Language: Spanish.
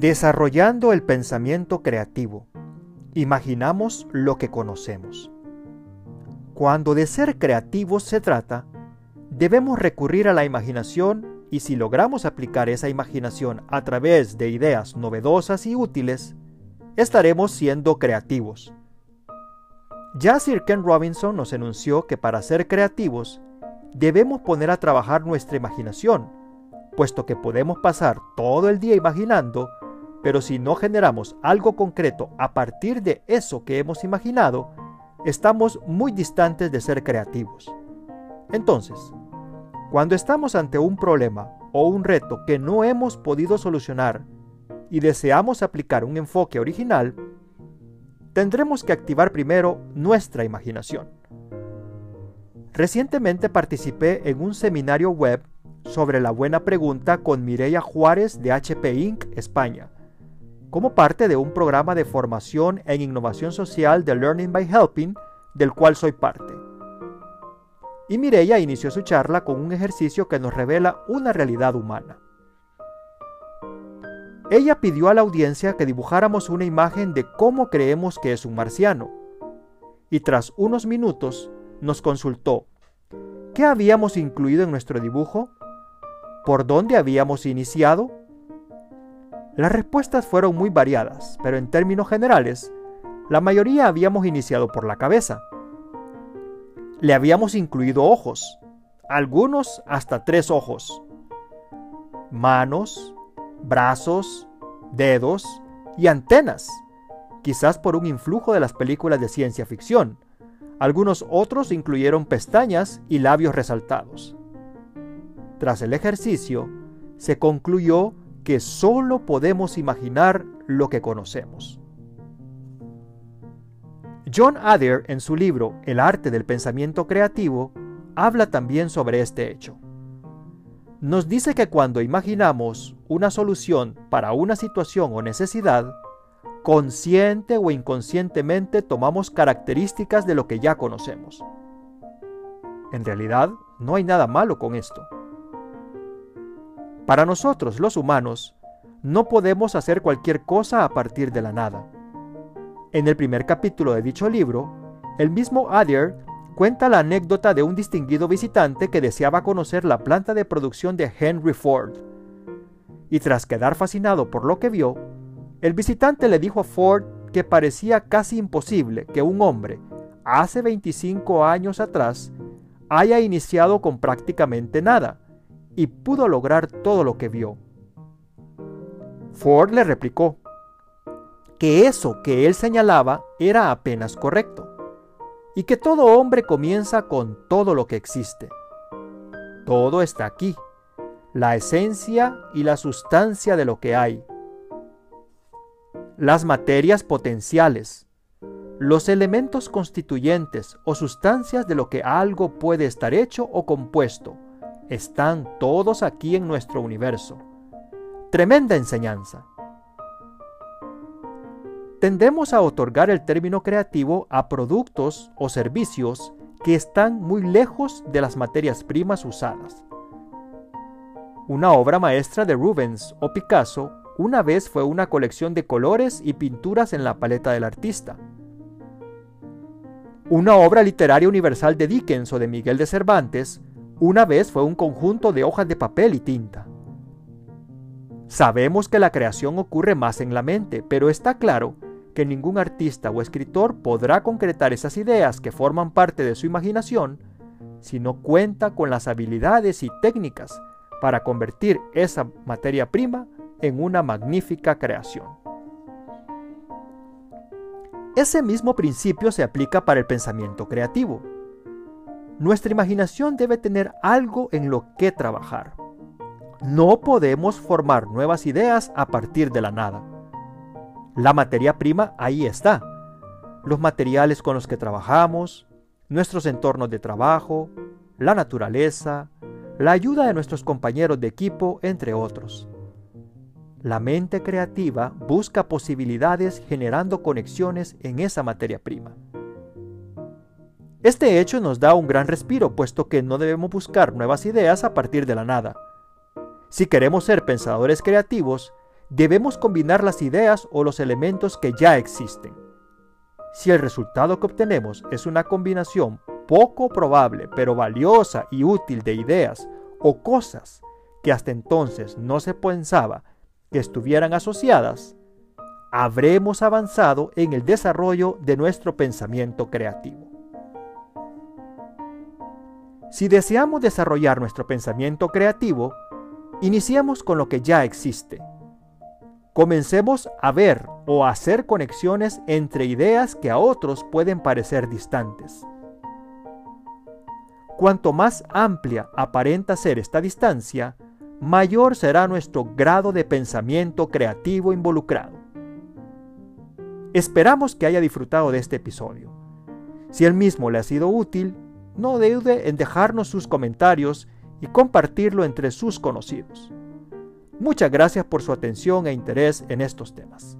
Desarrollando el pensamiento creativo, imaginamos lo que conocemos. Cuando de ser creativos se trata, debemos recurrir a la imaginación y si logramos aplicar esa imaginación a través de ideas novedosas y útiles, estaremos siendo creativos. Ya Sir Ken Robinson nos enunció que para ser creativos debemos poner a trabajar nuestra imaginación, puesto que podemos pasar todo el día imaginando, pero si no generamos algo concreto a partir de eso que hemos imaginado, estamos muy distantes de ser creativos. Entonces, cuando estamos ante un problema o un reto que no hemos podido solucionar y deseamos aplicar un enfoque original, tendremos que activar primero nuestra imaginación. Recientemente participé en un seminario web sobre la buena pregunta con Mireia Juárez de HP Inc. España, como parte de un programa de formación en innovación social de Learning by Helping, del cual soy parte. Y Mireia inició su charla con un ejercicio que nos revela una realidad humana. Ella pidió a la audiencia que dibujáramos una imagen de cómo creemos que es un marciano. Y tras unos minutos nos consultó, ¿qué habíamos incluido en nuestro dibujo? ¿Por dónde habíamos iniciado? Las respuestas fueron muy variadas, pero en términos generales, la mayoría habíamos iniciado por la cabeza. Le habíamos incluido ojos, algunos hasta tres ojos, manos, brazos, dedos y antenas, quizás por un influjo de las películas de ciencia ficción. Algunos otros incluyeron pestañas y labios resaltados. Tras el ejercicio, se concluyó que solo podemos imaginar lo que conocemos. John Adair, en su libro El arte del pensamiento creativo, habla también sobre este hecho. Nos dice que cuando imaginamos una solución para una situación o necesidad, consciente o inconscientemente tomamos características de lo que ya conocemos. En realidad, no hay nada malo con esto. Para nosotros, los humanos, no podemos hacer cualquier cosa a partir de la nada. En el primer capítulo de dicho libro, el mismo Adair cuenta la anécdota de un distinguido visitante que deseaba conocer la planta de producción de Henry Ford. Y tras quedar fascinado por lo que vio, el visitante le dijo a Ford que parecía casi imposible que un hombre, hace 25 años atrás, haya iniciado con prácticamente nada y pudo lograr todo lo que vio. Ford le replicó, que eso que él señalaba era apenas correcto, y que todo hombre comienza con todo lo que existe. Todo está aquí, la esencia y la sustancia de lo que hay. Las materias potenciales, los elementos constituyentes o sustancias de lo que algo puede estar hecho o compuesto, están todos aquí en nuestro universo. Tremenda enseñanza tendemos a otorgar el término creativo a productos o servicios que están muy lejos de las materias primas usadas. Una obra maestra de Rubens o Picasso una vez fue una colección de colores y pinturas en la paleta del artista. Una obra literaria universal de Dickens o de Miguel de Cervantes una vez fue un conjunto de hojas de papel y tinta. Sabemos que la creación ocurre más en la mente, pero está claro que ningún artista o escritor podrá concretar esas ideas que forman parte de su imaginación si no cuenta con las habilidades y técnicas para convertir esa materia prima en una magnífica creación. Ese mismo principio se aplica para el pensamiento creativo. Nuestra imaginación debe tener algo en lo que trabajar. No podemos formar nuevas ideas a partir de la nada. La materia prima ahí está. Los materiales con los que trabajamos, nuestros entornos de trabajo, la naturaleza, la ayuda de nuestros compañeros de equipo, entre otros. La mente creativa busca posibilidades generando conexiones en esa materia prima. Este hecho nos da un gran respiro, puesto que no debemos buscar nuevas ideas a partir de la nada. Si queremos ser pensadores creativos, debemos combinar las ideas o los elementos que ya existen. Si el resultado que obtenemos es una combinación poco probable pero valiosa y útil de ideas o cosas que hasta entonces no se pensaba que estuvieran asociadas, habremos avanzado en el desarrollo de nuestro pensamiento creativo. Si deseamos desarrollar nuestro pensamiento creativo, iniciemos con lo que ya existe. Comencemos a ver o a hacer conexiones entre ideas que a otros pueden parecer distantes. Cuanto más amplia aparenta ser esta distancia, mayor será nuestro grado de pensamiento creativo involucrado. Esperamos que haya disfrutado de este episodio. Si el mismo le ha sido útil, no dude en dejarnos sus comentarios y compartirlo entre sus conocidos. Muchas gracias por su atención e interés en estos temas.